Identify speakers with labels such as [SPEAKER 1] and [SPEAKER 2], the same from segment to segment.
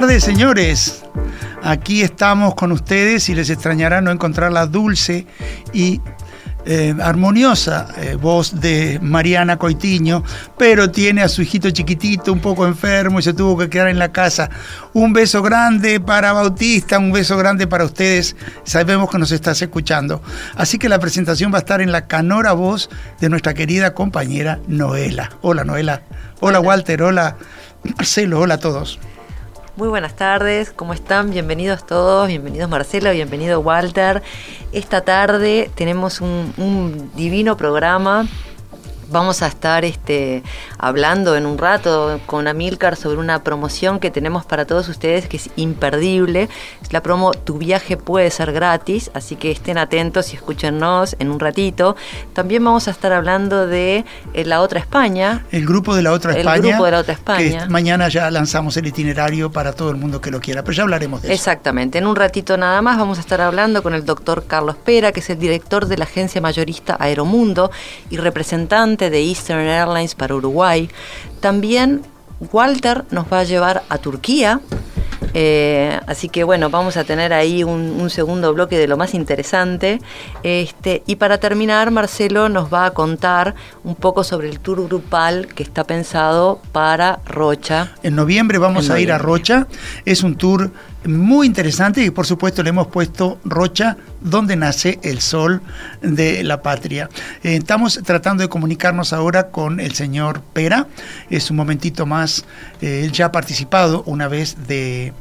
[SPEAKER 1] Tardes, señores. Aquí estamos con ustedes y les extrañará no encontrar la dulce y eh, armoniosa eh, voz de Mariana Coitiño, pero tiene a su hijito chiquitito un poco enfermo y se tuvo que quedar en la casa. Un beso grande para Bautista, un beso grande para ustedes. Sabemos que nos estás escuchando. Así que la presentación va a estar en la canora voz de nuestra querida compañera Noela. Hola Noela. Hola Walter. Hola Marcelo. Hola a todos.
[SPEAKER 2] Muy buenas tardes, ¿cómo están? Bienvenidos todos, bienvenidos Marcelo, bienvenido Walter. Esta tarde tenemos un, un divino programa vamos a estar este, hablando en un rato con Amilcar sobre una promoción que tenemos para todos ustedes que es imperdible. Es la promo Tu viaje puede ser gratis, así que estén atentos y escúchennos en un ratito. También vamos a estar hablando de eh, La Otra España.
[SPEAKER 1] El grupo de La Otra España.
[SPEAKER 2] El grupo de La Otra España.
[SPEAKER 1] Que mañana ya lanzamos el itinerario para todo el mundo que lo quiera, pero ya hablaremos de
[SPEAKER 2] eso. Exactamente. En un ratito nada más vamos a estar hablando con el doctor Carlos Pera, que es el director de la agencia mayorista Aeromundo y representante de Eastern Airlines para Uruguay. También Walter nos va a llevar a Turquía. Eh, así que bueno, vamos a tener ahí un, segundo bloque de lo más interesante. Este, y para terminar, Marcelo nos va a contar un poco sobre el tour grupal que está pensado para Rocha.
[SPEAKER 1] En noviembre vamos a ir a Rocha. Es un tour muy interesante y por supuesto le hemos puesto Rocha, donde nace el sol de la patria. Eh, estamos tratando de comunicarnos ahora con el señor Pera, es un momentito más, eh, él ya ha participado una vez de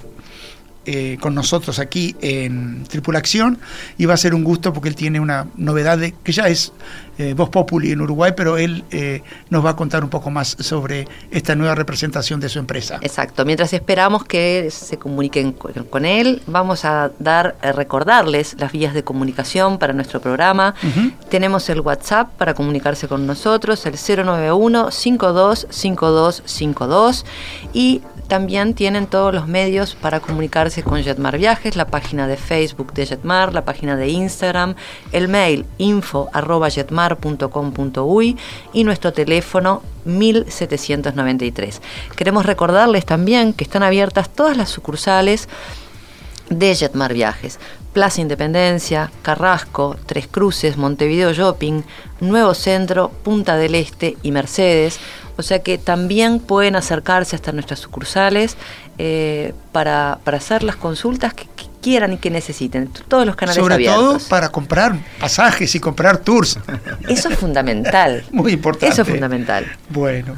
[SPEAKER 1] eh, con nosotros aquí en Tripulación y va a ser un gusto porque él tiene una novedad de, que ya es eh, Voz Populi en Uruguay, pero él eh, nos va a contar un poco más sobre esta nueva representación de su empresa.
[SPEAKER 2] Exacto, mientras esperamos que se comuniquen con él, vamos a dar, recordarles las vías de comunicación para nuestro programa. Tenemos el WhatsApp para comunicarse con nosotros, el 091 525252 y también tienen todos los medios para comunicarse con Jetmar Viajes, la página de Facebook de Jetmar, la página de Instagram, el mail info y nuestro teléfono 1793. Queremos recordarles también que están abiertas todas las sucursales de Jetmar Viajes. Plaza Independencia, Carrasco, Tres Cruces, Montevideo Shopping, Nuevo Centro, Punta del Este y Mercedes. O sea que también pueden acercarse hasta nuestras sucursales eh, para, hacer las consultas que, quieran y que necesiten. Todos los canales
[SPEAKER 1] Sobre
[SPEAKER 2] todo
[SPEAKER 1] para comprar pasajes y comprar tours.
[SPEAKER 2] Eso es fundamental.
[SPEAKER 1] Muy importante.
[SPEAKER 2] Eso es fundamental.
[SPEAKER 1] Bueno.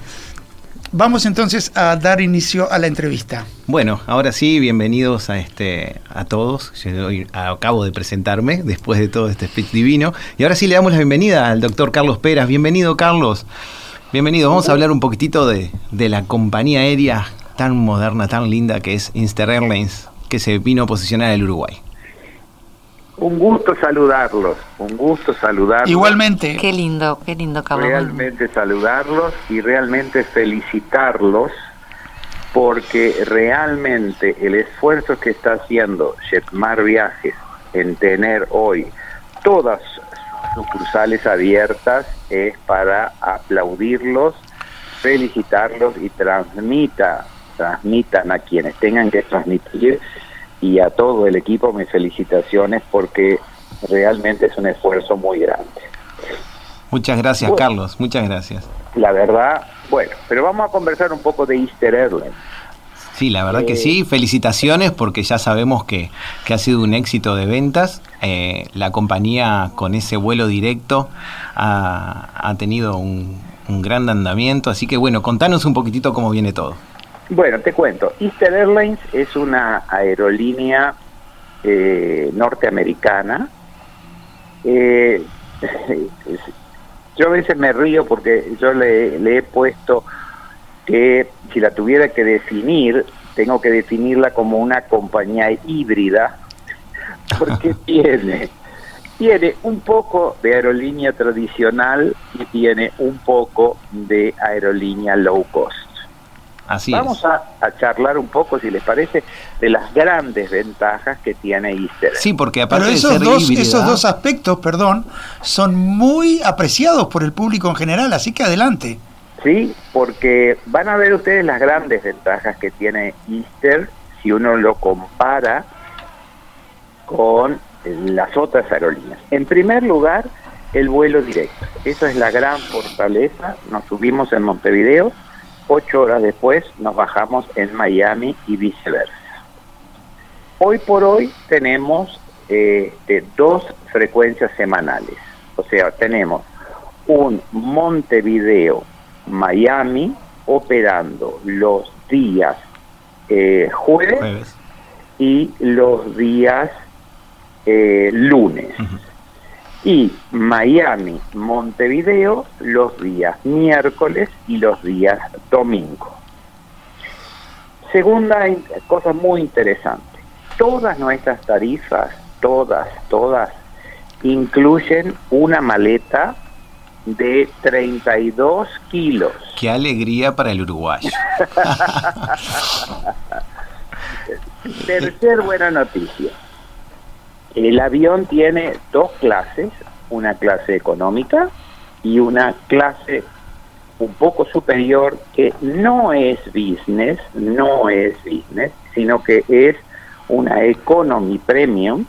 [SPEAKER 1] Vamos entonces a dar inicio a la entrevista.
[SPEAKER 3] Bueno, ahora sí, bienvenidos a este a todos. Yo acabo de presentarme después de todo este speech divino. Y ahora sí le damos la bienvenida al doctor Carlos Peras. Bienvenido, Carlos. Bienvenido. Vamos a hablar un poquitito de, de la compañía aérea tan moderna, tan linda que es Inster Airlines, que se vino a posicionar el Uruguay.
[SPEAKER 4] Un gusto saludarlos, un gusto saludarlos.
[SPEAKER 1] Igualmente.
[SPEAKER 2] Qué lindo, qué lindo,
[SPEAKER 4] Realmente saludarlos y realmente felicitarlos porque realmente el esfuerzo que está haciendo Jetmar Viajes en tener hoy todas sus sucursales abiertas es para aplaudirlos, felicitarlos y transmita, transmitan a quienes tengan que transmitir y a todo el equipo mis felicitaciones porque realmente es un esfuerzo muy grande.
[SPEAKER 3] Muchas gracias, Carlos. Muchas gracias.
[SPEAKER 4] La verdad, bueno, pero vamos a conversar un poco de Easter Airlines.
[SPEAKER 3] Sí, la verdad que sí. Felicitaciones porque ya sabemos que, ha sido un éxito de ventas. Eh, la compañía con ese vuelo directo ha, tenido un, gran andamiento. Así que bueno, contanos un poquitito cómo viene todo.
[SPEAKER 4] Bueno, te cuento. Easter Airlines es una aerolínea eh, norteamericana. Eh, yo a veces me río porque yo le, he puesto que si la tuviera que definir, tengo que definirla como una compañía híbrida, porque tiene, tiene un poco de aerolínea tradicional y tiene un poco de aerolínea low cost. Vamos A, charlar un poco, si les parece, de las grandes ventajas que tiene Easter.
[SPEAKER 1] Sí, porque aparte Pero esos, dos, esos dos aspectos, perdón, son muy apreciados por el público en general, así que adelante.
[SPEAKER 4] Sí, porque van a ver ustedes las grandes ventajas que tiene Easter si uno lo compara con las otras aerolíneas. En primer lugar, el vuelo directo. Esa es la gran fortaleza. Nos subimos en Montevideo ocho horas después nos bajamos en Miami y viceversa. Hoy por hoy tenemos eh, dos frecuencias semanales, o sea, tenemos un Montevideo Miami operando los días eh, jueves, y los días eh, lunes y Miami, Montevideo los días miércoles y los días domingo. Segunda cosa muy interesante, todas nuestras tarifas, todas, todas, incluyen una maleta de 32 kilos.
[SPEAKER 3] Qué alegría para el uruguayo.
[SPEAKER 4] Tercer buena noticia. El avión tiene dos clases, una clase económica y una clase un poco superior que no es business, no es business, sino que es una economy premium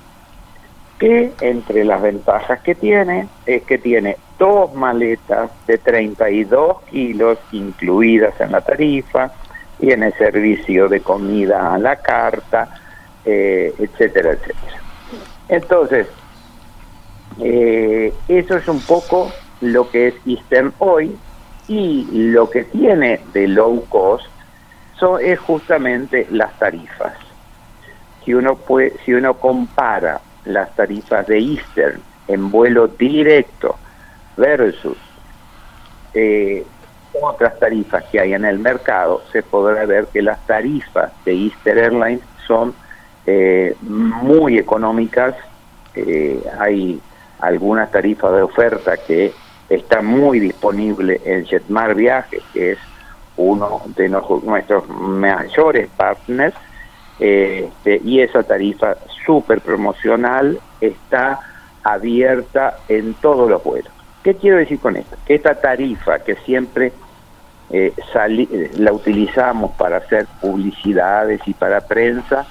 [SPEAKER 4] que entre las ventajas que tiene es que tiene dos maletas de 32 kilos incluidas en la tarifa, tiene servicio de comida a la carta, eh, etcétera, etcétera. Entonces, eh, eso es un poco lo que es Eastern hoy y lo que tiene de low cost es justamente las tarifas. Si uno, puede, si uno compara las tarifas de Eastern en vuelo directo versus eh, otras tarifas que hay en el mercado, se podrá ver que las tarifas de Eastern Airlines son eh, muy económicas. Eh, hay algunas tarifas de oferta que está muy disponible en Jetmar Viajes, que es uno de nuestros mayores partners, este, y esa tarifa súper promocional está abierta en todos los vuelos. ¿Qué quiero decir con esto? Que esta tarifa que siempre eh, la utilizamos para hacer publicidades y para prensa,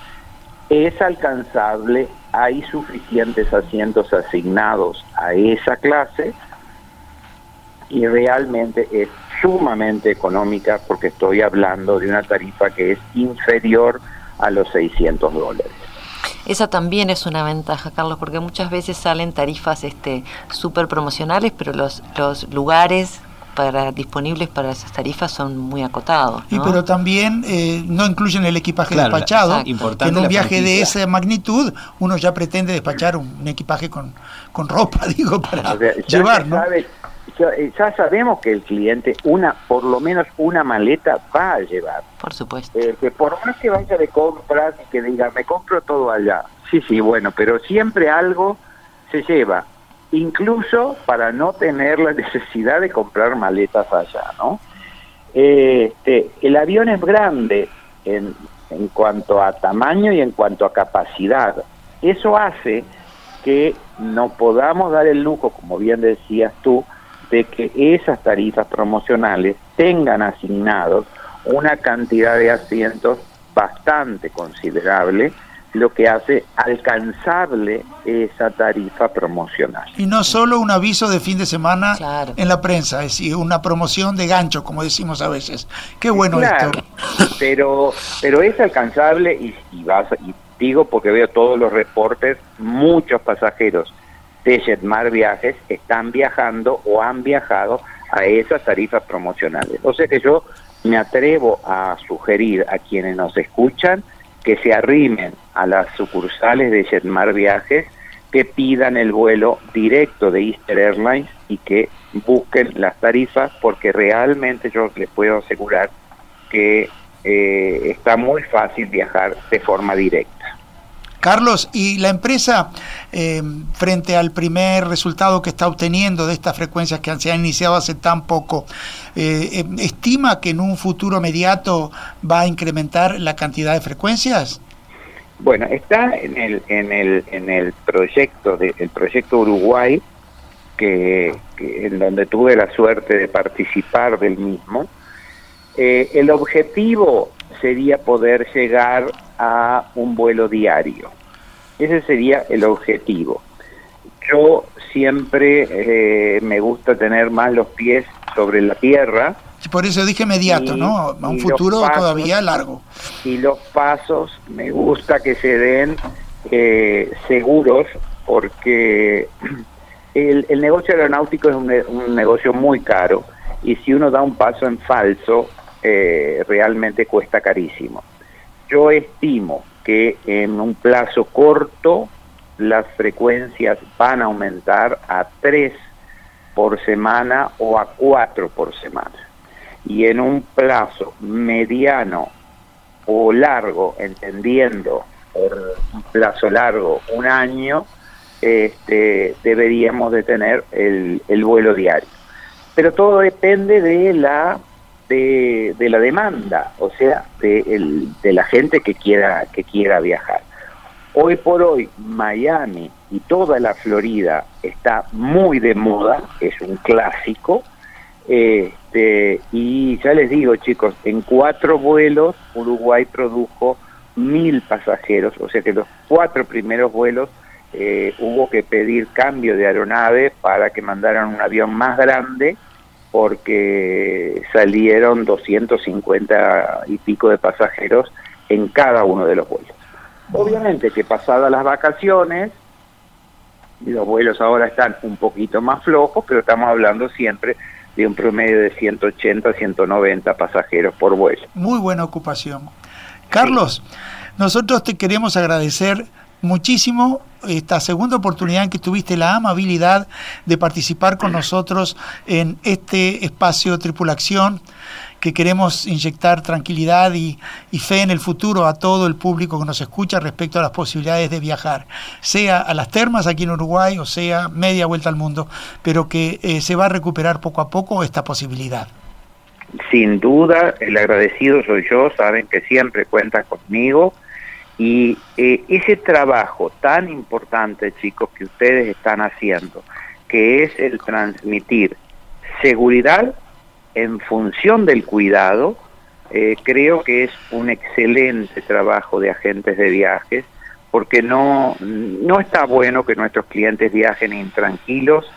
[SPEAKER 4] es alcanzable, hay suficientes asientos asignados a esa clase y realmente es sumamente económica porque estoy hablando de una tarifa que es inferior a los 600 dólares.
[SPEAKER 2] Esa también es una ventaja, Carlos, porque muchas veces salen tarifas este súper promocionales, pero los, los lugares para disponibles para esas tarifas son muy acotados.
[SPEAKER 1] Y pero también eh, no incluyen el equipaje despachado. en un viaje de esa magnitud uno ya pretende despachar un, equipaje con, con, ropa, digo, para llevar, ¿no?
[SPEAKER 4] Eh, ya, sabemos que el cliente una por lo menos una maleta va a llevar.
[SPEAKER 2] Por supuesto.
[SPEAKER 4] Eh, que por más que vaya de compras y que diga, me compro todo allá. Sí, sí, bueno, pero siempre algo se lleva incluso para no tener la necesidad de comprar maletas allá, ¿no? Este, el avión es grande, en, en cuanto a tamaño y en cuanto a capacidad. Eso hace que no podamos dar el lujo, como bien decías tú, de que esas tarifas promocionales tengan asignados una cantidad de asientos bastante considerable, lo que hace alcanzable esa tarifa promocional.
[SPEAKER 1] Y no solo un aviso de fin de semana en la prensa, es decir, una promoción de gancho, como decimos a veces. Qué bueno esto.
[SPEAKER 4] Pero, pero es alcanzable y, y, vas, y digo porque veo todos los reportes, muchos pasajeros de Jetmar Viajes están viajando o han viajado a esas tarifas promocionales. O sea que yo me atrevo a sugerir a quienes nos escuchan que se arrimen a las sucursales de Jetmar Viajes, que pidan el vuelo directo de Easter Airlines y que busquen las tarifas, porque realmente yo les puedo asegurar que eh, está muy fácil viajar de forma directa.
[SPEAKER 1] Carlos, ¿y la empresa, eh, frente al primer resultado que está obteniendo de estas frecuencias que se han iniciado hace tan poco, eh, eh, estima que en un futuro inmediato va a incrementar la cantidad de frecuencias?
[SPEAKER 4] Bueno, está en el, en el, en el proyecto, de, proyecto Uruguay, que, en donde tuve la suerte de participar del mismo. el objetivo sería poder llegar a un vuelo diario. Ese sería el objetivo. Yo siempre eh, me gusta tener más los pies sobre la tierra.
[SPEAKER 1] Por eso dije inmediato, ¿no? A un futuro todavía largo.
[SPEAKER 4] Y los pasos me gusta que se den eh, seguros porque el, el, negocio aeronáutico es un, un, negocio muy caro y si uno da un paso en falso, eh, realmente cuesta carísimo. Yo estimo que en un plazo corto las frecuencias van a aumentar a 3 por semana o a 4 por semana. Y en un plazo mediano o largo, entendiendo por un plazo largo, un año, este, deberíamos de tener el, el vuelo diario. Pero todo depende de la de, la demanda, o sea, de, de la gente que quiera, que quiera viajar. Hoy por hoy Miami y toda la Florida está muy de moda, es un clásico, este, y ya les digo chicos, en cuatro vuelos Uruguay produjo mil pasajeros, o sea que los cuatro primeros vuelos eh, hubo que pedir cambio de aeronave para que mandaran un avión más grande porque salieron 250 y pico de pasajeros en cada uno de los vuelos. Obviamente que pasadas las vacaciones, los vuelos ahora están un poquito más flojos, pero estamos hablando siempre de un promedio de 180 190 pasajeros por vuelo.
[SPEAKER 1] Muy buena ocupación. Carlos, nosotros te queremos agradecer muchísimo esta segunda oportunidad en que tuviste la amabilidad de participar con nosotros en este espacio Tripulación que queremos inyectar tranquilidad y, fe en el futuro a todo el público que nos escucha respecto a las posibilidades de viajar, sea a las termas aquí en Uruguay o sea media vuelta al mundo, pero que eh, se va a recuperar poco a poco esta posibilidad.
[SPEAKER 4] Sin duda, el agradecido soy yo, saben que siempre cuentan conmigo y eh, ese trabajo tan importante, chicos, que ustedes están haciendo, que es el transmitir seguridad en función del cuidado, eh, creo que es un excelente trabajo de agentes de viajes, porque no, no está bueno que nuestros clientes viajen intranquilos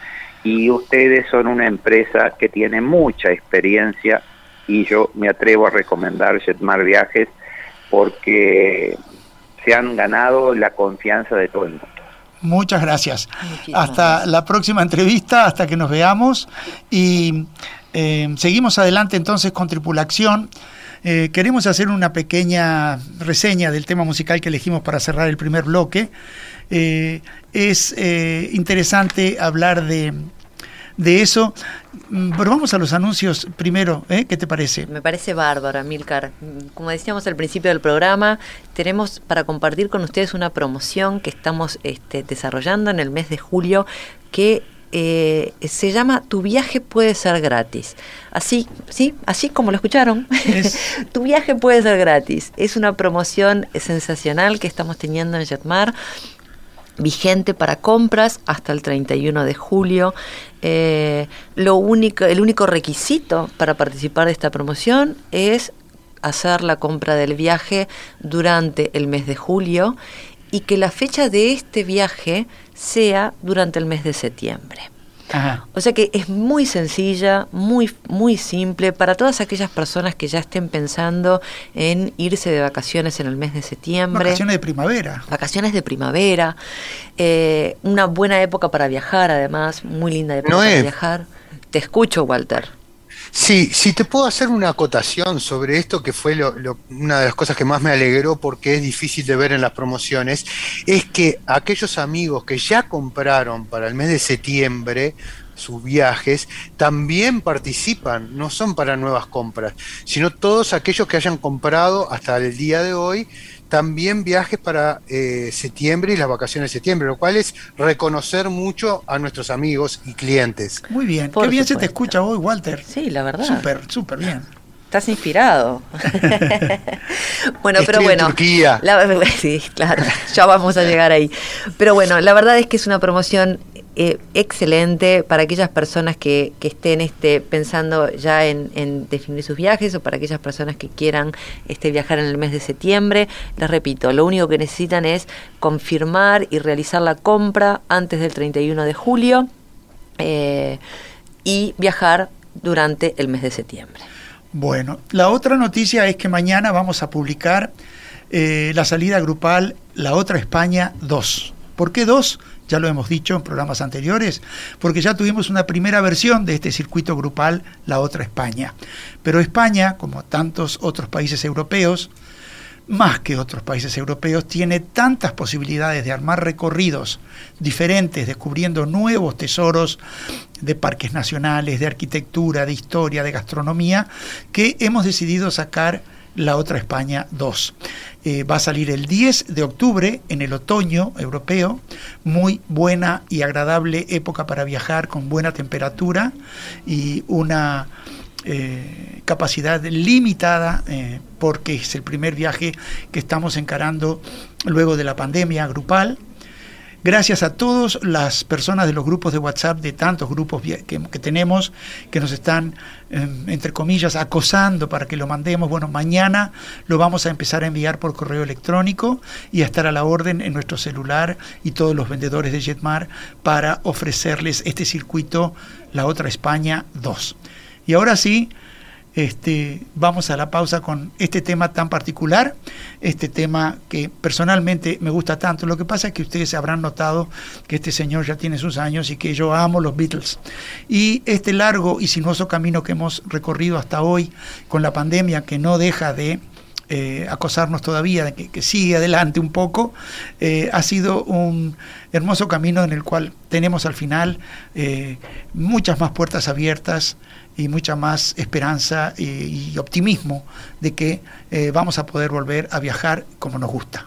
[SPEAKER 4] y ustedes son una empresa que tiene mucha experiencia y yo me atrevo a recomendar Jetmar Viajes porque se han ganado la confianza de todo el mundo.
[SPEAKER 1] Muchas gracias. hasta la próxima entrevista, hasta que nos veamos. Y eh, seguimos adelante entonces con Tripulación. Eh, queremos hacer una pequeña reseña del tema musical que elegimos para cerrar el primer bloque. Eh, es interesante hablar de de eso. Mm, pero vamos a los anuncios primero, ¿eh? ¿qué te parece?
[SPEAKER 2] Me parece bárbaro, Milcar. Como decíamos al principio del programa, tenemos para compartir con ustedes una promoción que estamos este, desarrollando en el mes de julio que eh, se llama Tu viaje puede ser gratis. Así, ¿sí? Así como lo escucharon. tu viaje puede ser gratis. Es una promoción sensacional que estamos teniendo en Jetmar vigente para compras hasta el 31 de julio. Eh, lo único, el único requisito para participar de esta promoción es hacer la compra del viaje durante el mes de julio y que la fecha de este viaje sea durante el mes de septiembre. O sea que es muy sencilla, muy, muy simple para todas aquellas personas que ya estén pensando en irse de vacaciones en el mes de septiembre.
[SPEAKER 1] Vacaciones de primavera.
[SPEAKER 2] Vacaciones de primavera. Eh, una buena época para viajar, además, muy linda época para viajar. Te escucho, Walter.
[SPEAKER 5] Sí, si te puedo hacer una acotación sobre esto, que fue una de las cosas que más me alegró porque es difícil de ver en las promociones, es que aquellos amigos que ya compraron para el mes de septiembre sus viajes, también participan, no son para nuevas compras, sino todos aquellos que hayan comprado hasta el día de hoy también viajes para eh, septiembre y las vacaciones de septiembre, lo cual es reconocer mucho a nuestros amigos y clientes.
[SPEAKER 1] Muy bien, qué bien se te escucha hoy, Walter.
[SPEAKER 2] Sí, la verdad.
[SPEAKER 1] Súper, súper bien.
[SPEAKER 2] Estás inspirado. bueno, pero bueno.
[SPEAKER 5] Turquía.
[SPEAKER 2] sí, claro, ya vamos a llegar ahí. Pero bueno, la verdad es que es una promoción eh, excelente para aquellas personas que, estén este, pensando ya en, definir sus viajes o para aquellas personas que quieran este, viajar en el mes de septiembre. Les repito, lo único que necesitan es confirmar y realizar la compra antes del 31 de julio eh, y viajar durante el mes de septiembre.
[SPEAKER 1] Bueno, la otra noticia es que mañana vamos a publicar eh, la salida grupal La Otra España 2. ¿Por qué 2? Ya lo hemos dicho en programas anteriores, porque ya tuvimos una primera versión de este circuito grupal, la otra España. Pero España, como tantos otros países europeos, más que otros países europeos, tiene tantas posibilidades de armar recorridos diferentes, descubriendo nuevos tesoros de parques nacionales, de arquitectura, de historia, de gastronomía, que hemos decidido sacar la otra España 2. Eh, va a salir el 10 de octubre en el otoño europeo, muy buena y agradable época para viajar con buena temperatura y una eh, capacidad limitada eh, porque es el primer viaje que estamos encarando luego de la pandemia grupal Gracias a todas las personas de los grupos de WhatsApp, de tantos grupos que, tenemos, que nos están, em, entre comillas, acosando para que lo mandemos. Bueno, mañana lo vamos a empezar a enviar por correo electrónico y a estar a la orden en nuestro celular y todos los vendedores de Jetmar para ofrecerles este circuito, la otra España 2. Y ahora sí, este, vamos a la pausa con este tema tan particular, este tema que personalmente me gusta tanto. Lo que pasa es que ustedes habrán notado que este señor ya tiene sus años y que yo amo los Beatles. Y este largo y sinuoso camino que hemos recorrido hasta hoy con la pandemia que no deja de... Eh, acosarnos todavía, que, sigue adelante un poco, eh, ha sido un hermoso camino en el cual tenemos al final eh, muchas más puertas abiertas, y mucha más esperanza y, optimismo de que vamos a poder volver a viajar como nos gusta.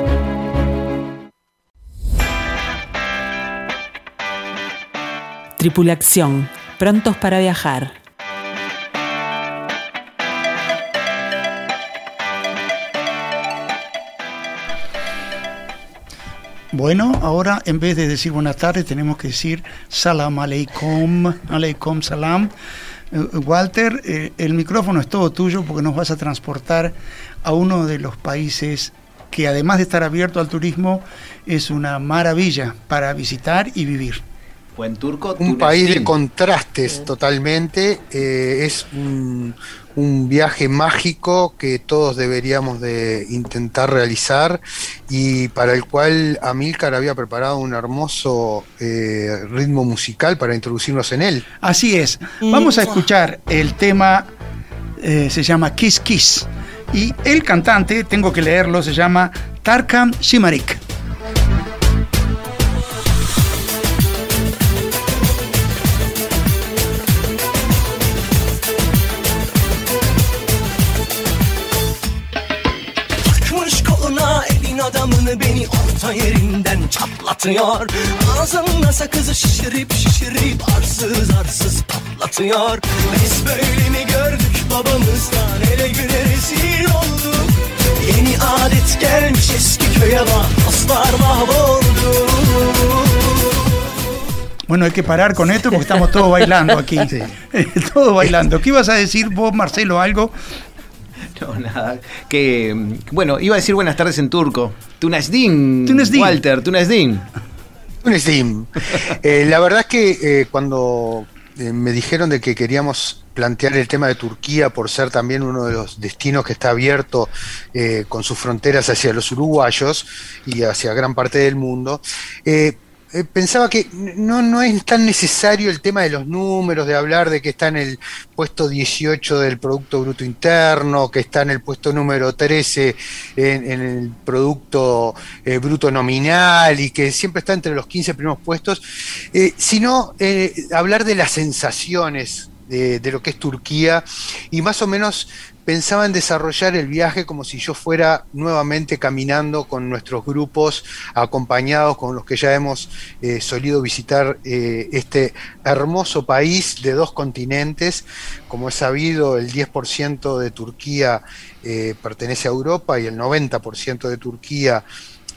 [SPEAKER 6] Tripulación, prontos para viajar.
[SPEAKER 1] Bueno, ahora en vez de decir buenas tardes tenemos que decir salam aleikum, aleikum salam. Eh, Walter, eh, el micrófono es todo tuyo porque nos vas a transportar a uno de los países que además de estar abierto al turismo es una maravilla para visitar y vivir.
[SPEAKER 3] Buen turco.
[SPEAKER 5] Un país de contrastes totalmente. eh, es un, un viaje mágico que todos deberíamos de intentar realizar y para el cual Amilcar había preparado un hermoso eh, ritmo musical para introducirnos en él.
[SPEAKER 1] Así es. Vamos a escuchar el tema, eh, se llama Kiss Kiss. Y el cantante, tengo que leerlo, se llama Tarkan Shimarik.
[SPEAKER 7] Orta yerinden çatlatıyor Ağzımda sakızı şişirip şişirip arsız arsız patlatıyor Biz böyle mi gördük babamızdan ele güne rezil olduk Yeni adet gelmiş eski köye bak dostlar mahvoldu
[SPEAKER 1] Bueno, hay que parar con esto porque estamos todos bailando aquí. todos bailando. ¿Qué ibas a decir vos, Marcelo, algo?
[SPEAKER 3] No, nada. Que, bueno, iba a decir buenas tardes en turco. Tunasdin.
[SPEAKER 1] Tunasdin.
[SPEAKER 3] Walter, Tunasdin.
[SPEAKER 5] Un Steam. Eh, la verdad es que eh, cuando eh, me dijeron de que queríamos plantear el tema de Turquía por ser también uno de los destinos que está abierto eh, con sus fronteras hacia los uruguayos y hacia gran parte del mundo, eh, pensaba que no, no es tan necesario el tema de los números, de hablar de que está en el puesto 18 del Producto Bruto Interno, que está en el puesto número 13 en, el Producto eh, Bruto Nominal y que siempre está entre los 15 primeros puestos, eh, sino hablar de las sensaciones de, de lo que es Turquía y más o menos pensaba en desarrollar el viaje como si yo fuera nuevamente caminando con nuestros grupos, acompañados con los que ya hemos eh, solido visitar eh, este hermoso país de dos continentes. Como es sabido, el 10% de Turquía eh, pertenece a Europa y el 90% de Turquía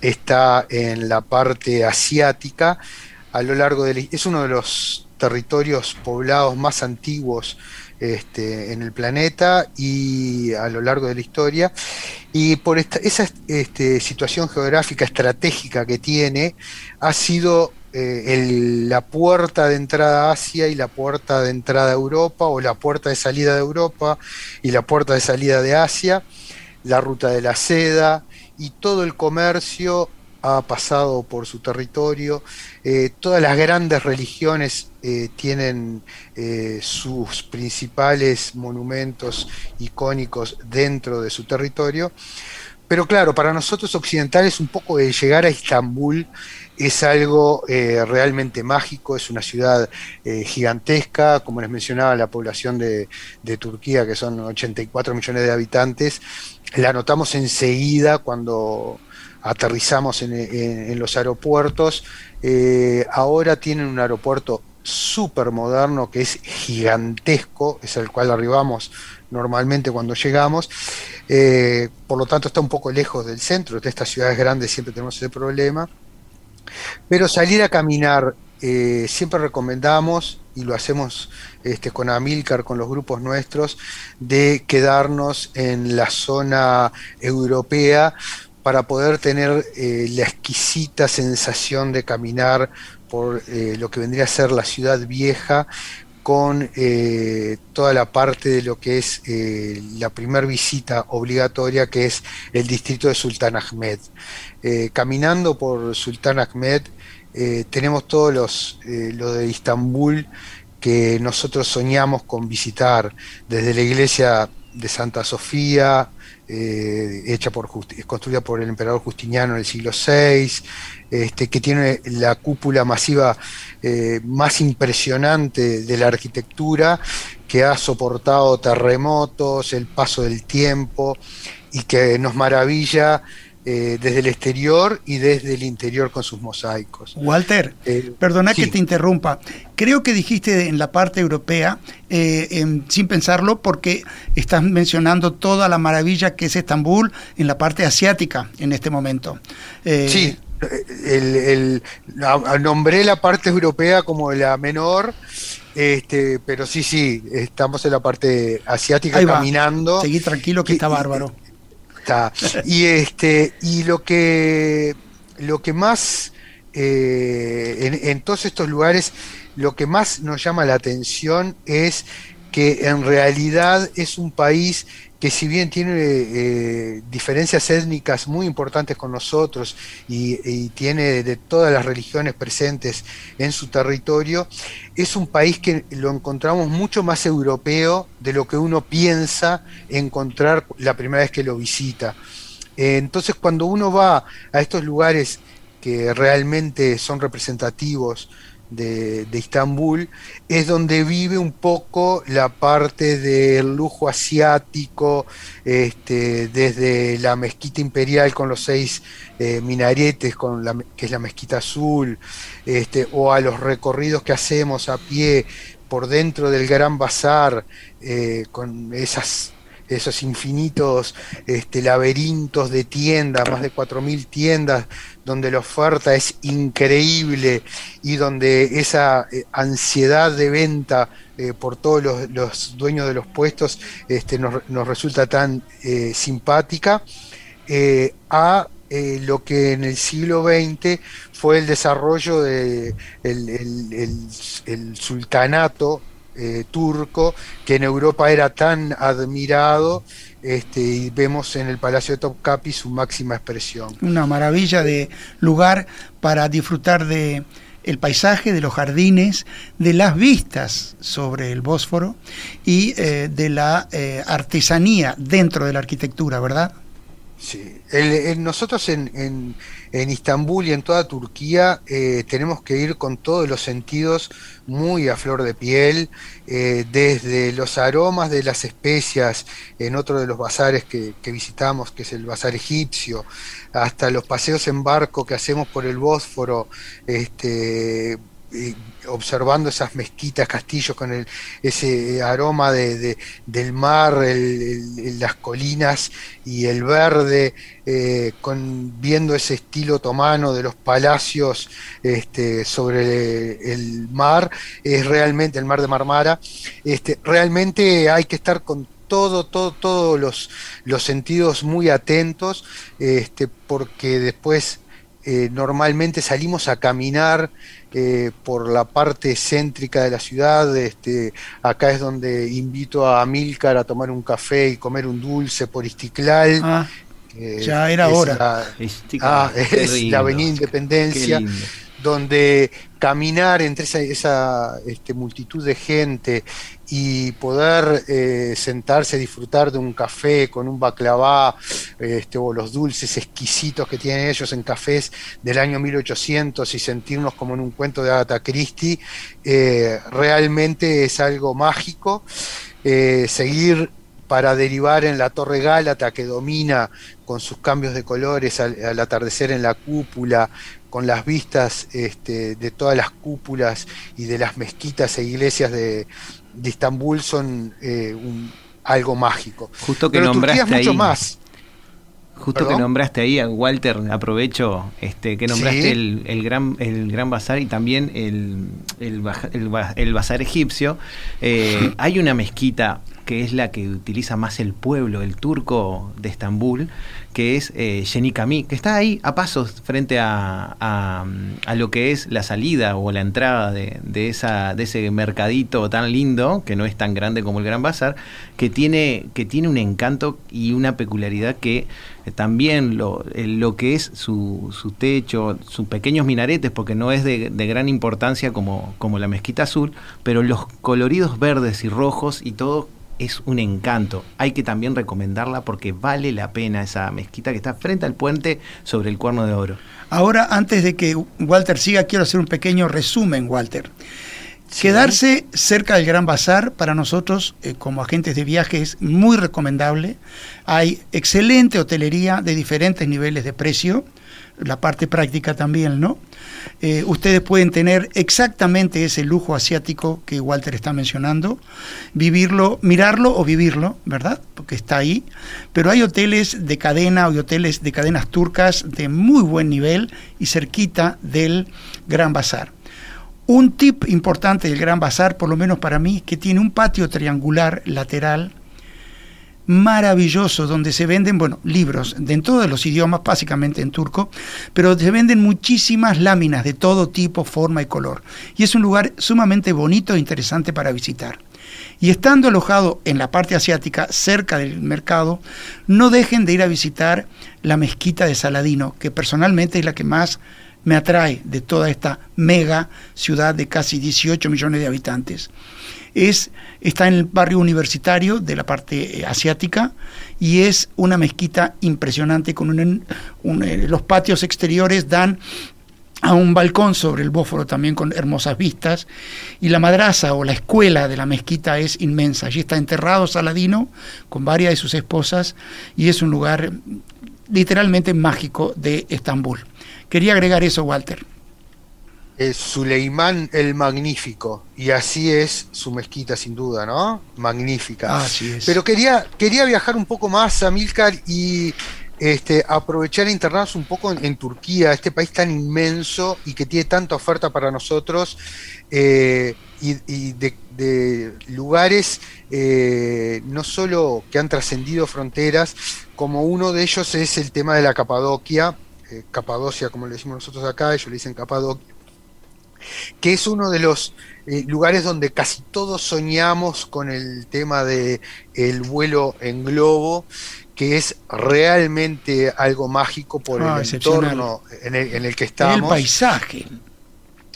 [SPEAKER 5] está en la parte asiática. A lo largo de la- es uno de los territorios poblados más antiguos este, en el planeta y a lo largo de la historia. Y por esta, esa este, situación geográfica estratégica que tiene, ha sido eh, el- la puerta de entrada a Asia y la puerta de entrada a Europa, o la puerta de salida de Europa y la puerta de salida de Asia, la ruta de la seda y todo el comercio ha pasado por su territorio. Eh, todas las grandes religiones eh, tienen eh, sus principales monumentos icónicos dentro de su territorio. Pero claro, para nosotros occidentales un poco de llegar a Estambul es algo realmente mágico, es una ciudad gigantesca, como les mencionaba, la población de, de Turquía, que son 84 millones de habitantes, la notamos enseguida cuando aterrizamos en, los aeropuertos. Eh, ahora tienen un aeropuerto súper moderno que es gigantesco, es el cual arribamos normalmente cuando llegamos. Eh, por lo tanto, está un poco lejos del centro. De estas ciudades grandes siempre tenemos ese problema. Pero salir a caminar, eh, siempre recomendamos, y lo hacemos este, con Amilcar, con los grupos nuestros, de quedarnos en la zona europea para poder tener eh, la exquisita sensación de caminar por eh, lo que vendría a ser la ciudad vieja con eh, toda la parte de lo que es la primera visita obligatoria, que es el distrito de Sultán Ahmed. Caminando por Sultán Ahmed, tenemos todos los, lo de Istambul que nosotros soñamos con visitar, desde la iglesia de Santa Sofía, eh, hecha por construida por el emperador Justiniano en el siglo VI, este, que tiene la cúpula masiva eh, más impresionante de la arquitectura, que ha soportado terremotos, el paso del tiempo y que nos maravilla eh, desde el exterior y desde el interior con sus mosaicos.
[SPEAKER 1] Walter,
[SPEAKER 5] Eh,
[SPEAKER 1] perdona
[SPEAKER 5] sí.
[SPEAKER 1] que te interrumpa. Creo que dijiste en la parte europea, eh, en- sin pensarlo, porque estás mencionando toda la maravilla que es Estambul en la parte asiática en este momento.
[SPEAKER 5] Sí, el, el- la- nombré la parte europea como la menor, este, pero sí, sí, estamos en la parte asiática
[SPEAKER 1] Ahí va.
[SPEAKER 5] caminando.
[SPEAKER 1] Seguí tranquilo que está bárbaro.
[SPEAKER 5] Y este, y lo que lo que más eh, en, en todos estos lugares, lo que más nos llama la atención es que en realidad es un país que si bien tiene eh, diferencias étnicas muy importantes con nosotros y, tiene de todas las religiones presentes en su territorio, es un país que lo encontramos mucho más europeo de lo que uno piensa encontrar la primera vez que lo visita. Eh, Entonces cuando uno va a estos lugares que realmente son representativos de, de Istambul, es donde vive un poco la parte del lujo asiático, este, desde la mezquita imperial con los seis eh, minaretes, con la, que es la mezquita azul, este, o a los recorridos que hacemos a pie por dentro del Gran Bazar, eh, con esas esos infinitos este, laberintos de tiendas, más de 4.000 tiendas, donde la oferta es increíble y donde esa eh, ansiedad de venta eh, por todos los, dueños de los puestos este, nos, nos resulta tan eh, simpática, a lo que en el siglo XX fue el desarrollo del de sultanato eh, turco, que en Europa era tan admirado, este, y vemos en el Palacio de Topkapi su máxima expresión.
[SPEAKER 1] Una maravilla de lugar para disfrutar de el paisaje, de los jardines, de las vistas sobre el Bósforo y eh, de la eh, artesanía dentro de la arquitectura, ¿verdad?
[SPEAKER 5] Sí. El, nosotros en, en, en, Istambul y en toda Turquía eh, tenemos que ir con todos los sentidos muy a flor de piel, eh, desde los aromas de las especias en otro de los bazares que, que, visitamos, que es el bazar egipcio, hasta los paseos en barco que hacemos por el Bósforo, este, observando esas mezquitas, castillos con el, ese aroma de, de, del mar, las colinas y el verde, eh, con, viendo ese estilo otomano de los palacios este, sobre el mar, es realmente el mar de Marmara, este, realmente hay que estar con todo, todo, todos los, los sentidos muy atentos, este, porque después eh, normalmente salimos a caminar eh, por la parte céntrica de la ciudad. Este, acá es donde invito a Milcar a tomar un café y comer un dulce por Istiklal.
[SPEAKER 1] Ah, eh, ya era hora.
[SPEAKER 5] La, ah, es lindo, la Avenida Independencia, donde caminar entre esa, esa este, multitud de gente y poder eh, sentarse disfrutar de un café con un baklava este, o los dulces exquisitos que tienen ellos en cafés del año 1800 y sentirnos como en un cuento de Agatha Christie, eh, realmente es algo mágico. Eh, seguir para derivar en la Torre Gálata que domina con sus cambios de colores al, al atardecer en la cúpula, con las vistas este, de todas las cúpulas y de las mezquitas e iglesias de, de Estambul son eh, un, algo mágico.
[SPEAKER 3] Justo que
[SPEAKER 5] Pero
[SPEAKER 3] nombraste
[SPEAKER 5] Turquía es mucho
[SPEAKER 3] ahí,
[SPEAKER 5] más.
[SPEAKER 3] Justo
[SPEAKER 5] ¿Perdón?
[SPEAKER 3] que nombraste ahí a Walter, aprovecho este, que nombraste
[SPEAKER 5] Sí.
[SPEAKER 3] el, el gran el gran bazar y también el, el, el el bazar egipcio. Eh, hay una mezquita que es la que utiliza más el pueblo, el turco de Estambul, que es eh, Yenikami, que está ahí a pasos frente a, a, a, lo que es la salida o la entrada de, de, esa, de ese mercadito tan lindo, que no es tan grande como el Gran Bazar, que tiene, que tiene un encanto y una peculiaridad que eh, también lo, eh, lo que es su, su, techo, sus pequeños minaretes, porque no es de, de, gran importancia como, como la mezquita azul, pero los coloridos verdes y rojos y todo es un encanto. Hay que también recomendarla porque vale la pena esa mezquita que está frente al puente sobre el Cuerno de Oro.
[SPEAKER 1] Ahora, antes de que Walter siga, quiero hacer un pequeño resumen, Walter. Sí. Quedarse cerca del Gran Bazar para nosotros eh, como agentes de viaje es muy recomendable. Hay excelente hotelería de diferentes niveles de precio, la parte práctica también, ¿no? Eh, ustedes pueden tener exactamente ese lujo asiático que Walter está mencionando, vivirlo, mirarlo o vivirlo, ¿verdad? Porque está ahí. Pero hay hoteles de cadena o hoteles de cadenas turcas de muy buen nivel y cerquita del Gran Bazar. Un tip importante del Gran Bazar, por lo menos para mí, que tiene un patio triangular lateral maravilloso donde se venden, bueno, libros de todos los idiomas, básicamente en turco, pero se venden muchísimas láminas de todo tipo, forma y color. Y es un lugar sumamente bonito e interesante para visitar. Y estando alojado en la parte asiática, cerca del mercado, no dejen de ir a visitar la mezquita de Saladino, que personalmente es la que más me atrae de toda esta mega ciudad de casi 18 millones de habitantes es, está en el barrio universitario de la parte eh, asiática y es una mezquita impresionante con un, eh, los patios exteriores dan a un balcón sobre el Bósforo también con hermosas vistas y la madraza o la escuela de la mezquita es inmensa. Allí está enterrado Saladino con varias de sus esposas y es un lugar literalmente mágico de Estambul. Quería agregar eso, Walter
[SPEAKER 5] es Suleimán el Magnífico, y así es su mezquita sin duda, ¿no? Magnífica.
[SPEAKER 1] Así es.
[SPEAKER 5] Pero quería, quería viajar un poco más a Milcar y este, aprovechar e internarnos un poco en, en, Turquía, este país tan inmenso y que tiene tanta oferta para nosotros, eh, y, y de, de, lugares eh, no solo que han trascendido fronteras, como uno de ellos es el tema de la Capadoquia, eh, Capadocia como le decimos nosotros acá, ellos le dicen Capadocia que es uno de los eh, lugares donde casi todos soñamos con el tema de el vuelo en globo que es realmente algo mágico por ah, el entorno en el, en el, que estamos.
[SPEAKER 1] El paisaje.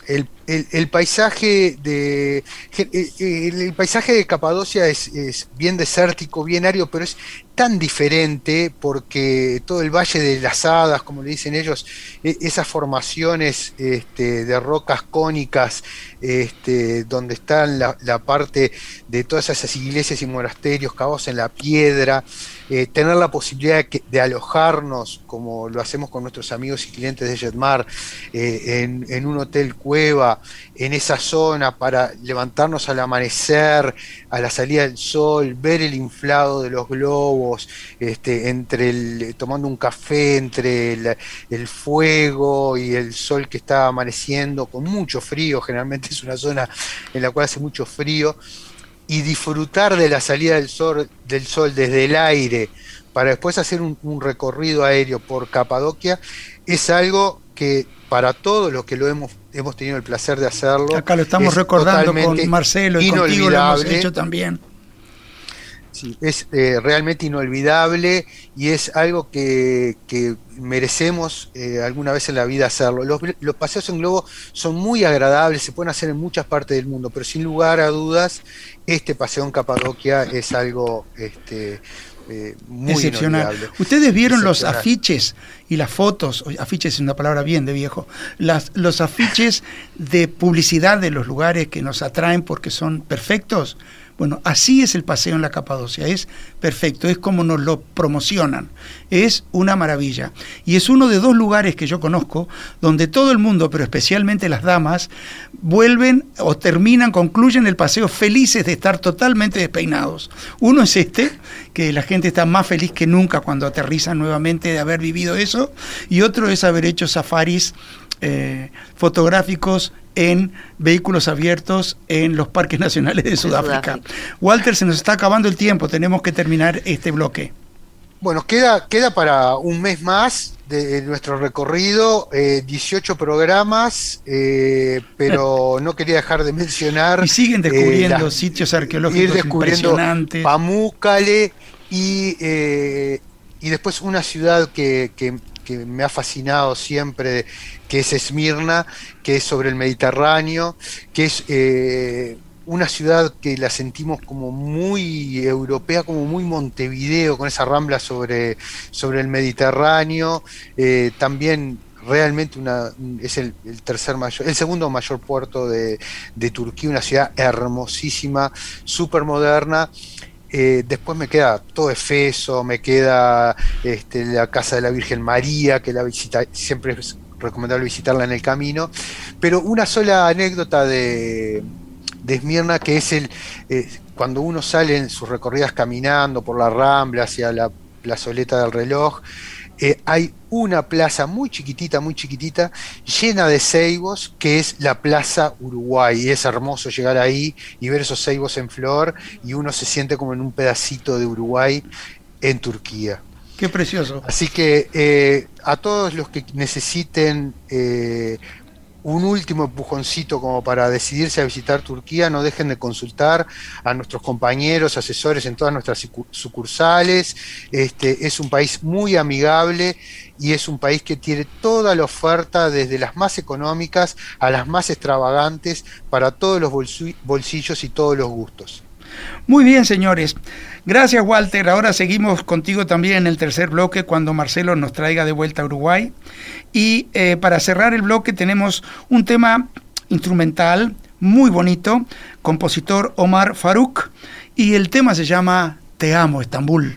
[SPEAKER 5] El, el, el paisaje de el, el, paisaje de Capadocia es, es, bien desértico, bien árido, pero es tan diferente porque todo el valle de las hadas, como le dicen ellos, esas formaciones este, de rocas cónicas, este, donde están la, parte de todas esas iglesias y monasterios cavados en la piedra, eh, tener la posibilidad de, alojarnos, como lo hacemos con nuestros amigos y clientes de Jetmar, eh, en un hotel cueva, en esa zona para levantarnos al amanecer, a la salida del sol, ver el inflado de los globos, este, entre el, tomando un café entre el, el, fuego y el sol que está amaneciendo, con mucho frío, generalmente es una zona en la cual hace mucho frío, y disfrutar de la salida del sol, del sol desde el aire, para después hacer un, un recorrido aéreo por Capadocia, es algo que para todos los que lo hemos, hemos tenido el placer de hacerlo.
[SPEAKER 1] Acá lo estamos recordando con Marcelo y contigo lo hemos hecho también.
[SPEAKER 5] Sí, es eh, realmente inolvidable y es algo que, que merecemos eh, alguna vez en la vida hacerlo. Los, los, paseos en globo son muy agradables, se pueden hacer en muchas partes del mundo, pero sin lugar a dudas, este paseo en Capadocia es algo este, eh, muy
[SPEAKER 1] excepcional. Ustedes vieron los afiches y las fotos, afiches es una palabra bien de viejo, las, los afiches de publicidad de los lugares que nos atraen porque son perfectos. Bueno, así es el paseo en la Capadocia, es perfecto, es como nos lo promocionan, es una maravilla. Y es uno de dos lugares que yo conozco donde todo el mundo, pero especialmente las damas, vuelven o terminan, concluyen el paseo felices de estar totalmente despeinados. Uno es este, que la gente está más feliz que nunca cuando aterrizan nuevamente de haber vivido eso, y otro es haber hecho safaris eh, fotográficos en vehículos abiertos en los parques nacionales de Sudáfrica.
[SPEAKER 2] Sudáfrica.
[SPEAKER 1] Walter, se nos está acabando el tiempo, tenemos que terminar este bloque.
[SPEAKER 5] Bueno, queda, queda para un mes más de nuestro recorrido, eh, 18 programas, eh, pero no quería dejar de mencionar.
[SPEAKER 1] Y siguen
[SPEAKER 5] eh,
[SPEAKER 1] descubriendo sitios
[SPEAKER 5] ir
[SPEAKER 1] arqueológicos
[SPEAKER 5] descubriendo
[SPEAKER 1] impresionantes.
[SPEAKER 5] Y, eh, y después una ciudad que, que- que me ha fascinado siempre, que es Esmirna, que es sobre el Mediterráneo, que es eh, una ciudad que la sentimos como muy europea, como muy Montevideo, con esa rambla sobre, sobre el Mediterráneo, eh, también realmente una, es el, tercer mayor, el segundo mayor puerto de, de Turquía, una ciudad hermosísima, súper moderna. Eh, después me queda todo Efeso, me queda este, la casa de la Virgen María, que la visita, siempre es recomendable visitarla en el camino. Pero una sola anécdota de, de Esmirna, que es el eh, cuando uno sale en sus recorridas caminando por la Rambla hacia la plazoleta del reloj, eh, hay una plaza muy chiquitita, muy chiquitita, llena de ceibos, que es la Plaza Uruguay. Y es hermoso llegar ahí y ver esos ceibos en flor, y uno se siente como en un pedacito de Uruguay en Turquía.
[SPEAKER 1] Qué precioso.
[SPEAKER 5] Así que eh, a todos los que necesiten eh, un último empujoncito como para decidirse a visitar Turquía, no dejen de consultar a nuestros compañeros, asesores en todas nuestras sucu- sucursales. Este, es un país muy amigable y es un país que tiene toda la oferta, desde las más económicas a las más extravagantes, para todos los bolsillos y todos los gustos.
[SPEAKER 1] Muy bien, señores. Gracias, Walter. Ahora seguimos contigo también en el tercer bloque cuando Marcelo nos traiga de vuelta a Uruguay. Y eh, para cerrar el bloque tenemos un tema instrumental muy bonito, compositor Omar Farouk, y el tema se llama Te amo, Estambul.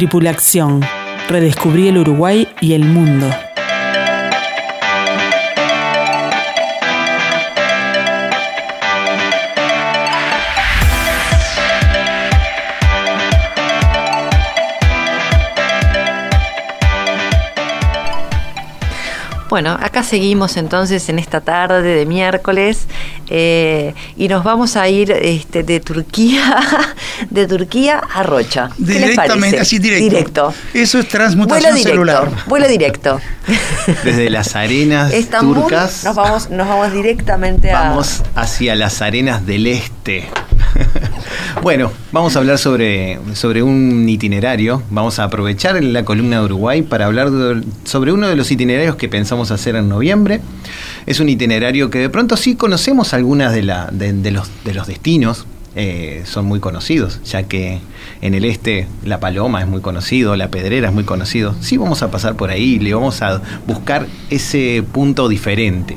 [SPEAKER 6] Tripulación. Redescubrí el Uruguay y el mundo.
[SPEAKER 2] Bueno, acá seguimos entonces en esta tarde de miércoles eh, y nos vamos a ir este, de Turquía, de Turquía a Rocha. ¿Qué les
[SPEAKER 1] Directamente, así directo.
[SPEAKER 2] Directo.
[SPEAKER 1] Eso es
[SPEAKER 2] Vuelo
[SPEAKER 1] transmutación
[SPEAKER 2] directo.
[SPEAKER 1] celular.
[SPEAKER 2] Vuelo directo.
[SPEAKER 3] Desde las arenas
[SPEAKER 2] Estambul,
[SPEAKER 3] turcas
[SPEAKER 2] nos vamos, nos vamos directamente a.
[SPEAKER 3] vamos hacia las arenas del este. bueno, vamos a hablar sobre, sobre un itinerario. Vamos a aprovechar la columna de Uruguay para hablar de- sobre uno de los itinerarios que pensamos hacer en noviembre. Es un itinerario que de pronto sí conocemos algunas de, la, de, de los, de los destinos. eh, son muy conocidos, ya que en el este La Paloma es muy conocido, La Pedrera es muy conocido. Sí vamos a pasar por ahí, le vamos a buscar ese punto diferente.